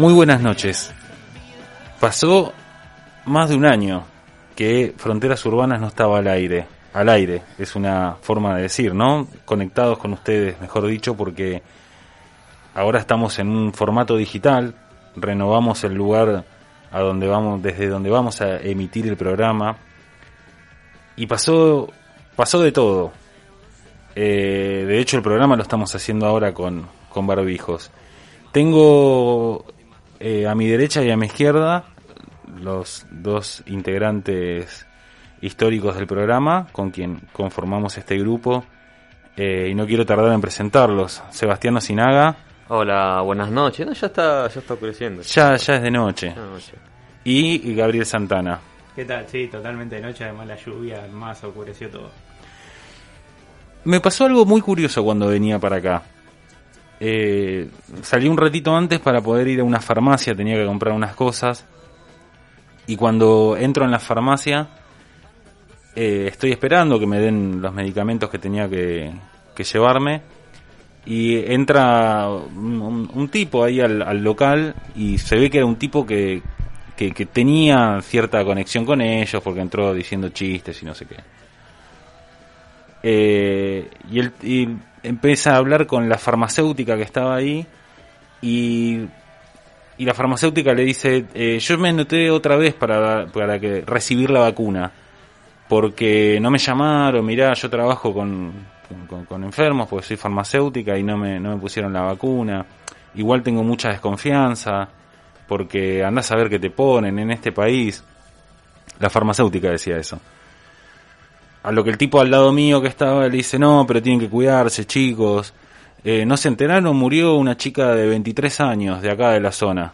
Muy buenas noches. Pasó más de un año que Fronteras Urbanas no estaba al aire. Al aire, es una forma de decir, ¿no? Conectados con ustedes, mejor dicho, porque ahora estamos en un formato digital, renovamos el lugar a donde vamos, desde donde vamos a emitir el programa. Y pasó, pasó de todo. Eh, de hecho, el programa lo estamos haciendo ahora con, con barbijos. Tengo eh, a mi derecha y a mi izquierda los dos integrantes históricos del programa con quien conformamos este grupo. Eh, y no quiero tardar en presentarlos. Sebastián Osinaga. Hola, buenas noches. No, ya está, ya está oscureciendo. Ya, ya es de noche. Noche. Y Gabriel Santana. ¿Qué tal? Sí, totalmente de noche, además la lluvia más oscureció todo. Me pasó algo muy curioso cuando venía para acá. Eh, salí un ratito antes para poder ir a una farmacia, tenía que comprar unas cosas. Y cuando entro en la farmacia, eh, estoy esperando que me den los medicamentos que tenía que, llevarme. Y entra un, tipo ahí al, al, local y se ve que era un tipo que, que, tenía cierta conexión con ellos porque entró diciendo chistes y no sé qué. Eh, y, él, y empieza a hablar con la farmacéutica que estaba ahí y, y la farmacéutica le dice, eh, yo me anoté otra vez para, para que recibir la vacuna porque no me llamaron, mirá, yo trabajo con, con, enfermos porque soy farmacéutica y no me, no me pusieron la vacuna. Igual tengo mucha desconfianza porque andás a ver qué te ponen en este país. La farmacéutica decía eso. A lo que el tipo al lado mío que estaba le dice, no, pero tienen que cuidarse, chicos. Eh, no se enteraron, murió una chica de 23 años de acá de la zona.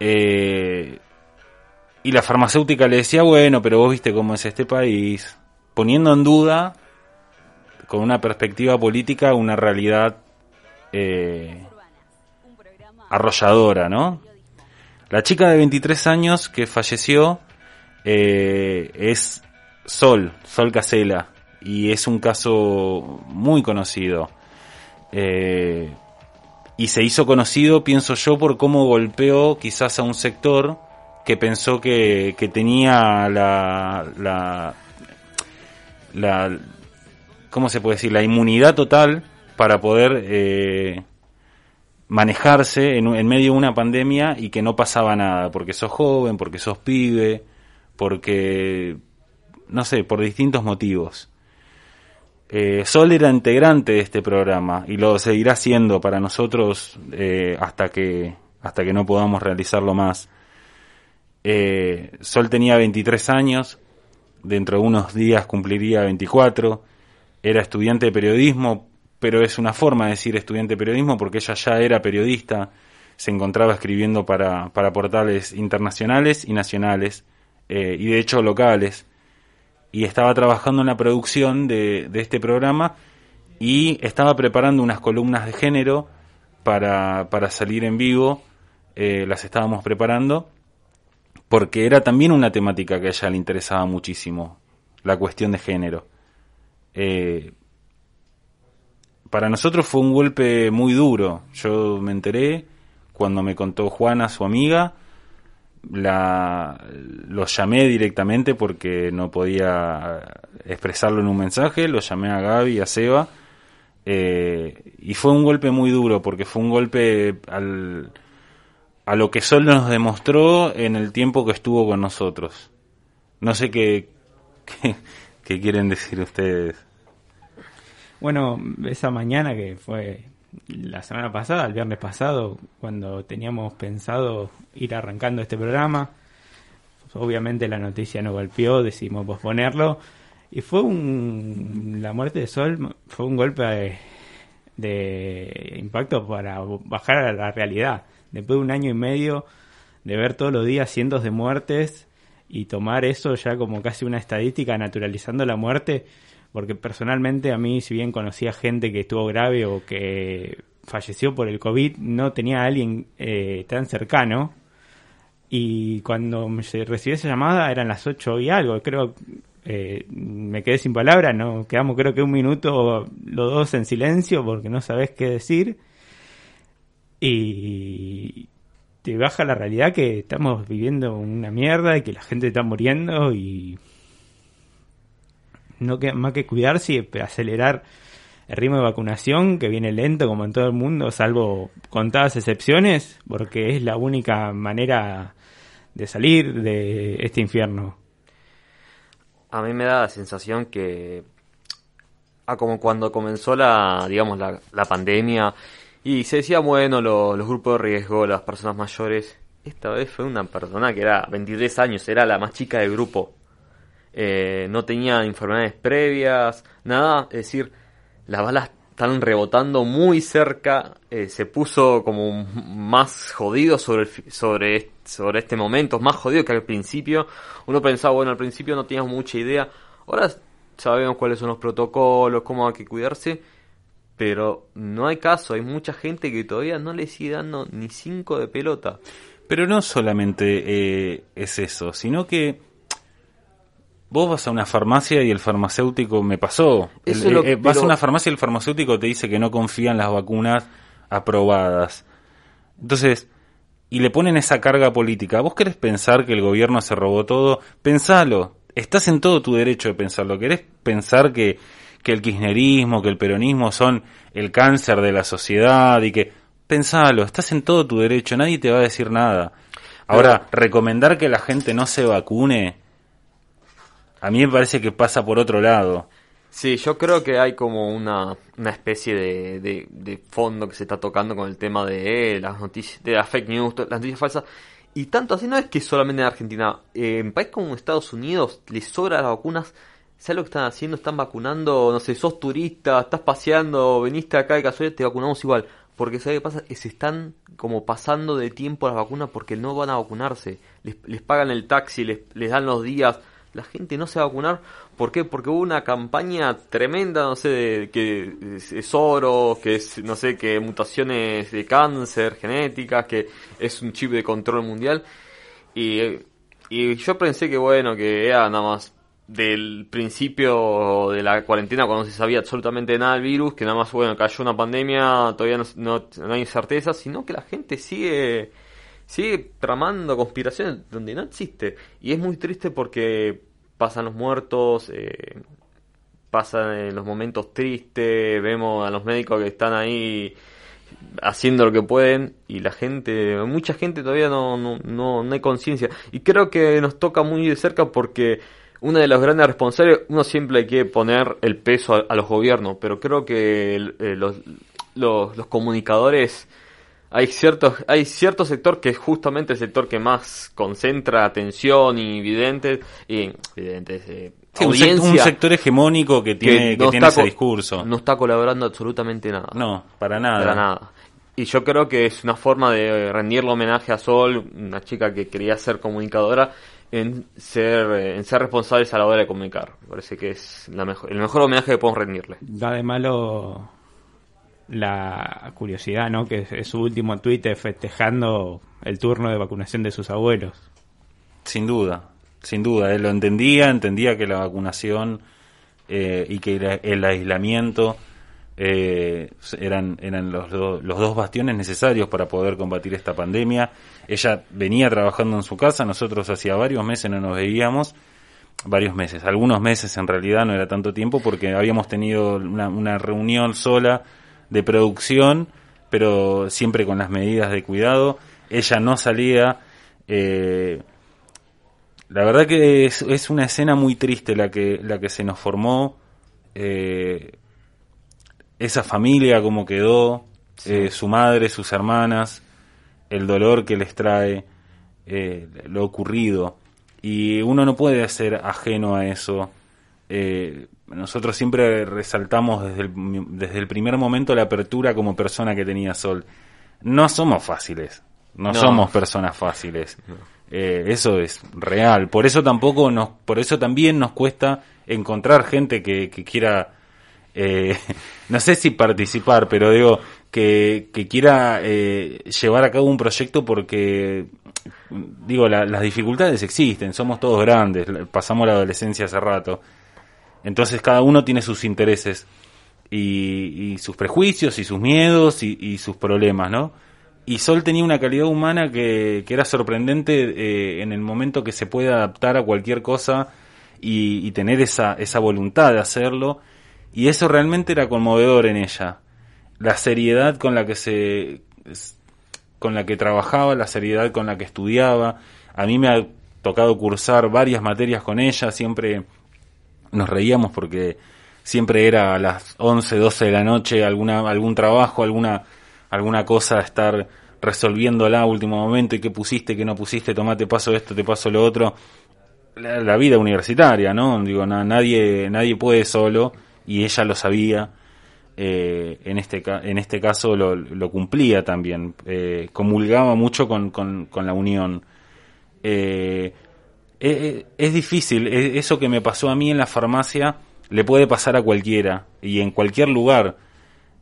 Eh, y la farmacéutica le decía, bueno, pero vos viste cómo es este país. Poniendo en duda, con una perspectiva política, una realidad eh, arrolladora, ¿no? La chica de 23 años que falleció es Sol, Sol Casela, y es un caso muy conocido. Eh, y se hizo conocido, pienso yo, por cómo golpeó quizás a un sector que pensó que, tenía la, la, la, ¿cómo se puede decir? La inmunidad total para poder eh, manejarse en, en, medio de una pandemia y que no pasaba nada, porque sos joven, porque sos pibe, porque, no sé, por distintos motivos. Eh, Sol era integrante de este programa y lo seguirá siendo para nosotros eh, hasta que hasta que no podamos realizarlo más. Eh, Sol tenía 23 años, dentro de unos días cumpliría 24, era estudiante de periodismo, pero es una forma de decir estudiante de periodismo porque ella ya era periodista, se encontraba escribiendo para, para portales internacionales y nacionales, y de hecho locales, y estaba trabajando en la producción de, de este programa y estaba preparando unas columnas de género para, para salir en vivo, eh, las estábamos preparando porque era también una temática que a ella le interesaba muchísimo, la cuestión de género. Eh, para nosotros fue un golpe muy duro. Yo me enteré cuando me contó Juana, su amiga, la, lo llamé directamente porque no podía expresarlo en un mensaje, lo llamé a Gaby, a Seba, eh, y fue un golpe muy duro porque fue un golpe al, a lo que Sol nos demostró en el tiempo que estuvo con nosotros. No sé qué, qué, qué quieren decir ustedes. Bueno, esa mañana que fue la semana pasada, el viernes pasado, cuando teníamos pensado ir arrancando este programa, obviamente la noticia nos golpeó, decidimos posponerlo y fue un la muerte de Sol fue un golpe de, de impacto para bajar a la realidad. Después de un año y medio de ver todos los días cientos de muertes y tomar eso ya como casi una estadística, naturalizando la muerte, porque personalmente a mí, si bien conocía gente que estuvo grave o que falleció por el COVID, no tenía a alguien eh, tan cercano. Y cuando recibí esa llamada eran las 8 y algo, creo, eh, me quedé sin palabras, no quedamos creo que un minuto los dos en silencio porque no sabés qué decir. Y, te baja la realidad que estamos viviendo una mierda y que la gente está muriendo y no queda más que cuidarse y acelerar el ritmo de vacunación que viene lento como en todo el mundo, salvo contadas excepciones, porque es la única manera de salir de este infierno. A mí me da la sensación que a como cuando comenzó la, digamos, la, la pandemia y se decía, bueno, los grupos de riesgo, las personas mayores, esta vez fue una persona que era 23 años, era la más chica del grupo. Eh, no tenía enfermedades previas, nada, es decir, las balas están rebotando muy cerca, eh, se puso como más jodido sobre, sobre, sobre este momento, más jodido que al principio. Uno pensaba, bueno, al principio no teníamos mucha idea, ahora sabemos cuáles son los protocolos, cómo hay que cuidarse, pero no hay caso, hay mucha gente que todavía no le sigue dando ni cinco de pelota. Pero no solamente eh, es eso, sino que Vos vas a una farmacia y el farmacéutico me pasó. Eh, eh, vas a una farmacia y el farmacéutico te dice que no confía en las vacunas aprobadas. Entonces, y le ponen esa carga política. ¿Vos querés pensar que el gobierno se robó todo? Pensalo. Estás en todo tu derecho de pensarlo. ¿Querés pensar que, que el kirchnerismo, que el peronismo son el cáncer de la sociedad y que... Pensalo, estás en todo tu derecho, nadie te va a decir nada. Ahora, recomendar que la gente no se vacune a mí me parece que pasa por otro lado. Sí, yo creo que hay como una, una especie de, de, fondo que se está tocando con el tema de las noticias, de las fake news, las noticias falsas. Y tanto así no es que solamente en Argentina. en países como Estados Unidos les sobra las vacunas. ¿Sabes lo que están haciendo? Están vacunando, no sé, sos turista, estás paseando, veniste acá de casualidad, te vacunamos igual. Porque ¿sabes qué pasa? Se están como pasando de tiempo las vacunas porque no van a vacunarse. Les, les pagan el taxi, les, les dan los días la gente no se va a vacunar. ¿Por qué? Porque hubo una campaña tremenda, no sé, de, que es, oro, que es, no sé, que mutaciones de cáncer genéticas, que es un chip de control mundial. Y, y yo pensé que, bueno, que era nada más del principio de la cuarentena cuando se sabía absolutamente nada del virus, que nada más, bueno, cayó una pandemia, todavía no, no hay certeza, sino que la gente sigue sigue tramando conspiraciones donde no existe. Y es muy triste porque pasan los muertos, eh, pasan los momentos tristes, vemos a los médicos que están ahí haciendo lo que pueden y la gente, mucha gente todavía no, no, no, hay conciencia. Y creo que nos toca muy de cerca porque una de los grandes responsables, uno siempre hay que poner el peso a, los gobiernos, pero creo que eh, los, los comunicadores hay cierto, hay cierto sector que es justamente el sector que más concentra atención y videntes, y videntes, eh, un, sector hegemónico que tiene, que, tiene ese discurso. No está colaborando absolutamente nada. No, para nada. Para nada. Y yo creo que es una forma de rendirle homenaje a Sol, una chica que quería ser comunicadora, en ser, eh, en ser responsables a la hora de comunicar. Me parece que es la mejor, el mejor homenaje que podemos rendirle. Da de malo la curiosidad, ¿no? Que es, su último tuit festejando el turno de vacunación de sus abuelos. Sin duda, sin duda. Él lo entendía, entendía que la vacunación eh, y que el aislamiento eh, eran, eran los, los dos bastiones necesarios para poder combatir esta pandemia. Ella venía trabajando en su casa, nosotros hacía varios meses no nos veíamos varios meses, algunos meses en realidad, no era tanto tiempo porque habíamos tenido una reunión sola de producción, pero siempre con las medidas de cuidado. Ella no salía. Eh, la verdad que es, es, una escena muy triste la que, la que se nos formó. Eh, esa familia, como quedó, eh, su madre, sus hermanas, el dolor que les trae lo ocurrido. Y uno no puede ser ajeno a eso. Nosotros siempre resaltamos desde el, desde el primer momento la apertura como persona que tenía Sol. No somos fáciles, no, somos personas fáciles. Eh, eso es real. Por eso tampoco nos, por eso también nos cuesta encontrar gente que, que quiera, eh, no sé si participar, pero digo que, que quiera eh, llevar a cabo un proyecto porque digo las dificultades existen. Somos todos grandes, pasamos la adolescencia hace rato entonces cada uno tiene sus intereses y, sus prejuicios y sus miedos y, sus problemas, ¿no? y Sol tenía una calidad humana que, era sorprendente eh, en el momento que se puede adaptar a cualquier cosa y, y, tener esa, esa voluntad de hacerlo. Y eso realmente era conmovedor en ella. La seriedad con la que se con la que trabajaba, la seriedad con la que estudiaba. A mí me ha tocado cursar varias materias con ella, siempre nos reíamos porque siempre era a las 11, 12 de la noche alguna algún trabajo, alguna alguna cosa estar resolviéndola a último momento y qué pusiste, qué no pusiste, tomate paso esto, te paso lo otro. La, vida universitaria, ¿no? Digo, nadie, nadie puede solo y ella lo sabía. Eh, en, este, en este caso lo, lo cumplía también, eh, comulgaba mucho con, con, con la unión. Eh, eh es difícil, eso que me pasó a mí en la farmacia le puede pasar a cualquiera y en cualquier lugar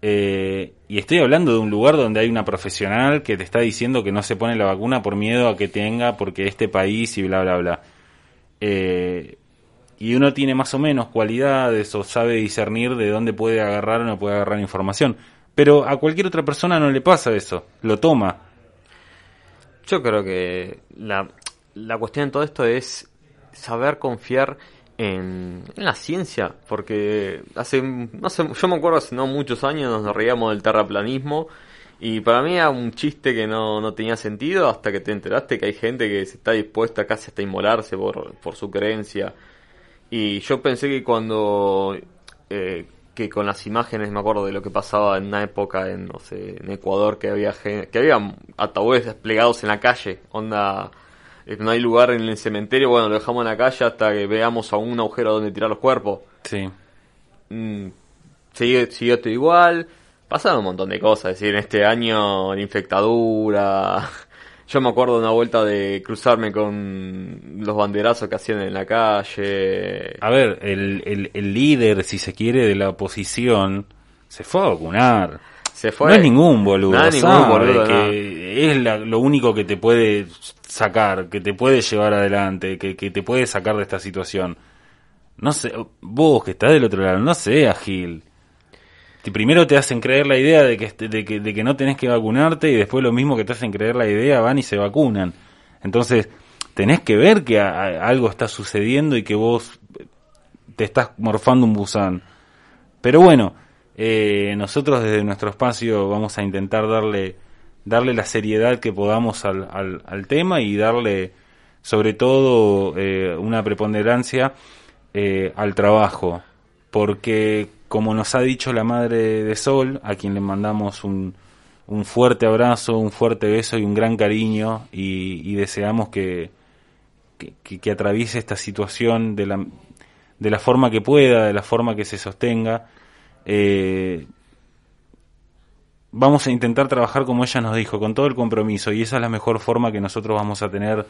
eh, y estoy hablando de un lugar donde hay una profesional que te está diciendo que no se pone la vacuna por miedo a que tenga, porque este país y bla, bla, bla. Eh, y uno tiene más o menos cualidades o sabe discernir de dónde puede agarrar o no puede agarrar información. Pero a cualquier otra persona no le pasa eso, lo toma. Yo creo que la, la cuestión en todo esto es saber confiar en, la ciencia, porque hace, no yo me acuerdo hace no muchos años nos reíamos del terraplanismo y para mí era un chiste que no, no tenía sentido hasta que te enteraste que hay gente que se está dispuesta casi hasta inmolarse por, por su creencia. Y yo pensé que cuando, eh, que con las imágenes, me acuerdo de lo que pasaba en una época en, no sé, en Ecuador, que había, que había ataúdes desplegados en la calle, onda no hay lugar en el cementerio, bueno, lo dejamos en la calle hasta que veamos a un agujero donde tirar los cuerpos. Sí. Mm, siguió, esto igual. Pasaron un montón de cosas, es decir, en este año la infectadura. Yo me acuerdo de una vuelta de cruzarme con los banderazos que hacían en la calle. A ver, el, el líder, si se quiere, de la oposición se fue a vacunar. No es ningún boludo, que es lo único que te puede sacar, que te puede llevar adelante, que, te puede sacar de esta situación. No sé, vos que estás del otro lado, no sé, Gil. Si primero te hacen creer la idea de que, de, que, de que no tenés que vacunarte y después lo mismo que te hacen creer la idea van y se vacunan. Entonces, tenés que ver que algo está sucediendo y que vos te estás morfando un buzán. Pero bueno, eh, nosotros desde nuestro espacio vamos a intentar darle, darle la seriedad que podamos al, al, tema y darle sobre todo eh, una preponderancia eh, al trabajo, porque como nos ha dicho la madre de Sol, a quien le mandamos un, un fuerte abrazo, un fuerte beso y un gran cariño y, deseamos que, que, que, atraviese esta situación de la, de la forma que pueda, de la forma que se sostenga eh, vamos a intentar trabajar como ella nos dijo, con todo el compromiso, y esa es la mejor forma que nosotros vamos a tener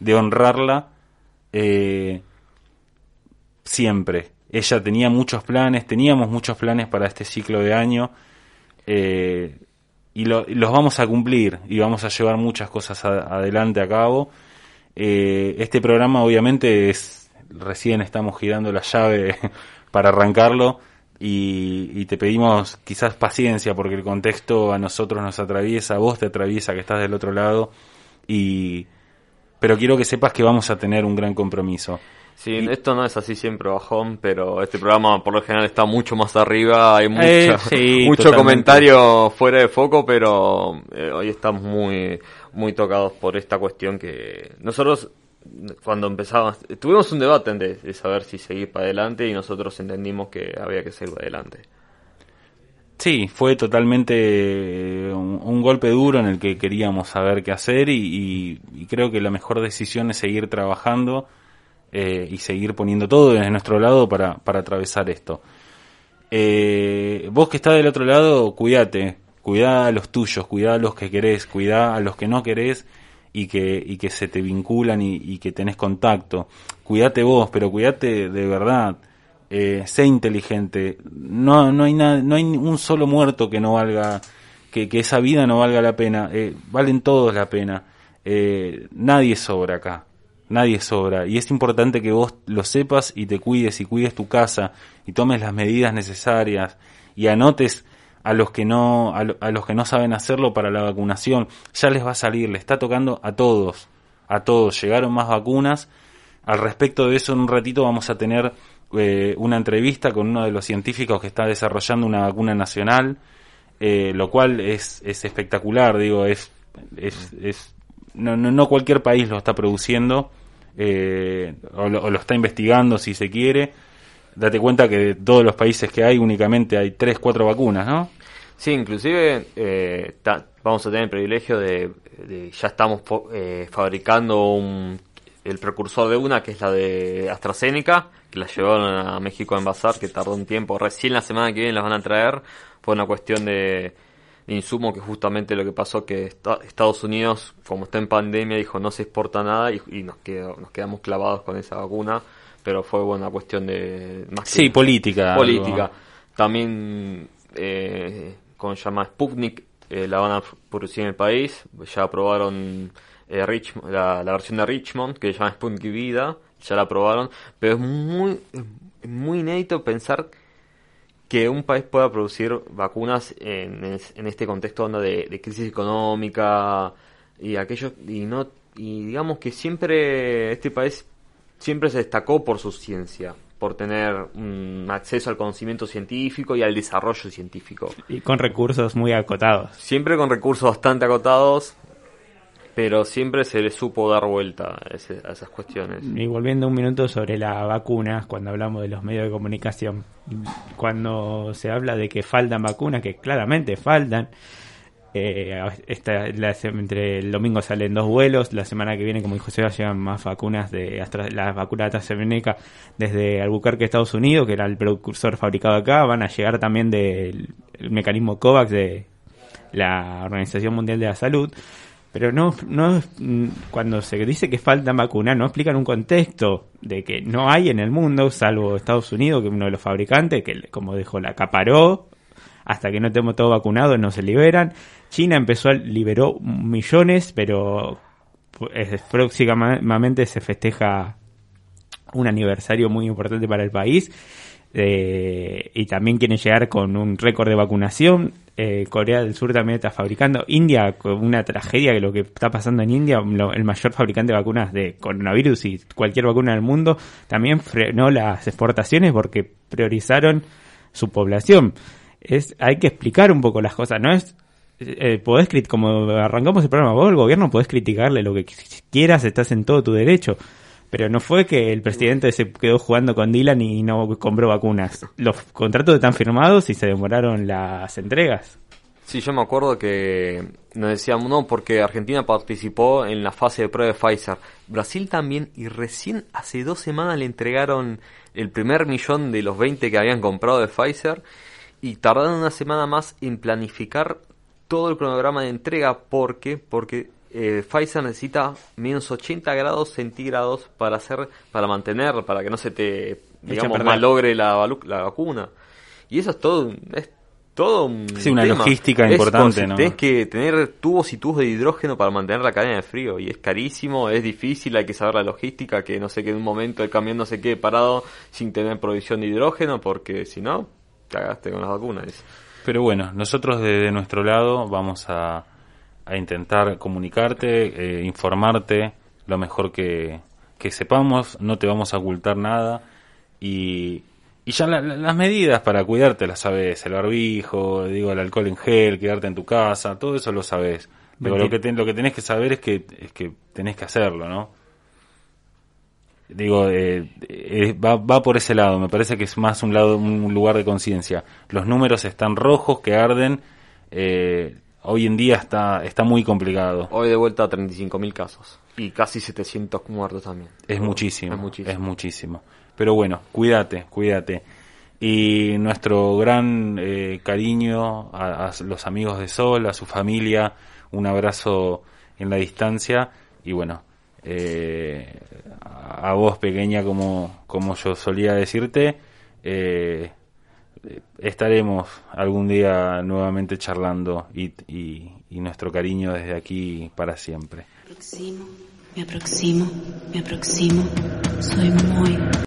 de honrarla eh, siempre. Ella tenía muchos planes, teníamos muchos planes para este ciclo de año, eh, y, los vamos a cumplir, y vamos a llevar muchas cosas adelante a cabo. este programa obviamente es, recién estamos girando la llave para arrancarlo, y, te pedimos quizás paciencia porque el contexto a nosotros nos atraviesa, a vos te atraviesa que estás del otro lado y pero quiero que sepas que vamos a tener un gran compromiso. Sí, esto no es así siempre bajón, pero este programa por lo general está mucho más arriba, hay eh, mucho comentario fuera de foco, pero eh, hoy estamos muy muy tocados por esta cuestión que nosotros cuando empezamos, tuvimos un debate de, saber si seguir para adelante y nosotros entendimos que había que seguir para adelante. Sí, fue totalmente eh, un, golpe duro en el que queríamos saber qué hacer y, creo que la mejor decisión es seguir trabajando eh, y seguir poniendo todo desde nuestro lado para, para atravesar esto. Eh, vos que estás del otro lado, cuídate, cuidá a los tuyos, cuidá a los que querés, cuidá a los que no querés y que, y que se te vinculan y, que tenés contacto. Cuídate vos, pero cuídate de verdad. Eh, sé inteligente. No, no hay nada, no hay un solo muerto que no valga, que, que esa vida no valga la pena. Eh, valen todos la pena. Eh, nadie sobra acá. Nadie sobra. Y es importante que vos lo sepas y te cuides y cuides tu casa y tomes las medidas necesarias y anotes a los que no a, los que no saben hacerlo para la vacunación. Ya les va a salir le está tocando a todos a todos. Llegaron más vacunas. Al respecto de eso en un ratito vamos a tener eh, una entrevista con uno de los científicos que está desarrollando una vacuna nacional eh, lo cual es, es espectacular. Digo es es, es no, no, no cualquier país lo está produciendo eh, lo, o, lo, está investigando si se quiere. Date cuenta que de todos los países que hay únicamente hay 3, 4 vacunas, ¿no? Sí, inclusive eh, vamos a tener el privilegio de, de ya estamos eh, fabricando un, el precursor de una, que es la de AstraZeneca, que la llevaron a México a envasar, que tardó un tiempo, recién la semana que viene las van a traer, fue una cuestión de, de insumo que justamente lo que pasó que Estados Unidos como está en pandemia dijo no se exporta nada y, y nos quedó, nos quedamos clavados con esa vacuna pero fue una cuestión de más sí política política algo. también eh, con llama Sputnik eh, la van a producir en el país. Ya aprobaron eh, Richmond, la, la, versión de Richmond que se llama Sputnik Vida ya la aprobaron. Pero es muy muy inédito pensar que un país pueda producir vacunas en, en este contexto onda de, de, crisis económica y aquello y no y digamos que siempre este país siempre se destacó por su ciencia por tener un acceso al conocimiento científico y al desarrollo científico y con recursos muy acotados siempre con recursos bastante acotados pero siempre se le supo dar vuelta a, ese, a, esas cuestiones. Y volviendo un minuto sobre la vacuna, cuando hablamos de los medios de comunicación, cuando se habla de que faltan vacunas, que claramente faltan, eh, esta, la, entre el domingo salen dos vuelos, la semana que viene, como dijo Seba, llegan más vacunas de Astra, la vacuna de AstraZeneca desde Albuquerque, Estados Unidos, que era el precursor fabricado acá, van a llegar también del mecanismo COVAX de la Organización Mundial de la Salud. Pero no, no cuando se dice que faltan vacunas no explican un contexto de que no hay en el mundo salvo Estados Unidos que es uno de los fabricantes que como dijo la acaparó. Hasta que no tenemos todo vacunado no se liberan China empezó a liberó millones pero próximamente se festeja un aniversario muy importante para el país eh, y también quieren llegar con un récord de vacunación. Eh, Corea del Sur también está fabricando. India, una tragedia que lo que está pasando en India, el mayor fabricante de vacunas de coronavirus y cualquier vacuna del mundo, también frenó las exportaciones porque priorizaron su población. Es, hay que explicar un poco las cosas, no es eh, podés como arrancamos el programa, vos el gobierno podés criticarle lo que quieras, estás en todo tu derecho, pero no fue que el presidente se quedó jugando con Dylan y no compró vacunas. Los contratos están firmados y se demoraron las entregas. Sí, yo me acuerdo que nos decíamos, no, porque Argentina participó en la fase de prueba de Pfizer. Brasil también, y recién hace dos semanas le entregaron el primer millón de los 20 que habían comprado de Pfizer y tardaron una semana más en planificar todo el cronograma de entrega porque porque eh, Pfizer necesita menos 80 grados centígrados para hacer para mantener para que no se te digamos malogre la, la vacuna y eso es todo es todo un sí, una tema. logística es importante ¿no? tienes que tener tubos y tubos de hidrógeno para mantener la cadena de frío y es carísimo es difícil hay que saber la logística que no sé que en un momento el camión no se quede parado sin tener provisión de hidrógeno porque si no cagaste con las vacunas pero bueno nosotros desde nuestro lado vamos a a intentar comunicarte, eh, informarte lo mejor que, que, sepamos, no te vamos a ocultar nada y, y ya la, la, las medidas para cuidarte las sabes, el barbijo, digo, el alcohol en gel, quedarte en tu casa, todo eso lo sabes. Pero lo que, ten, lo que tenés que saber es que, es que tenés que hacerlo, ¿no? Digo, eh, eh, va, va por ese lado, me parece que es más un lado, un lugar de conciencia. Los números están rojos, que arden, eh, hoy en día está, está muy complicado. Hoy de vuelta a 35.000 casos y casi 700 muertos también. Es muchísimo, es muchísimo, es muchísimo. Pero bueno, cuídate, cuídate. Y nuestro gran eh, cariño a, a, los amigos de Sol, a su familia, un abrazo en la distancia y bueno, eh, a vos pequeña como, como yo solía decirte, eh, estaremos algún día nuevamente charlando y, y, y, nuestro cariño desde aquí para siempre. Me aproximo, me aproximo, me aproximo, soy muy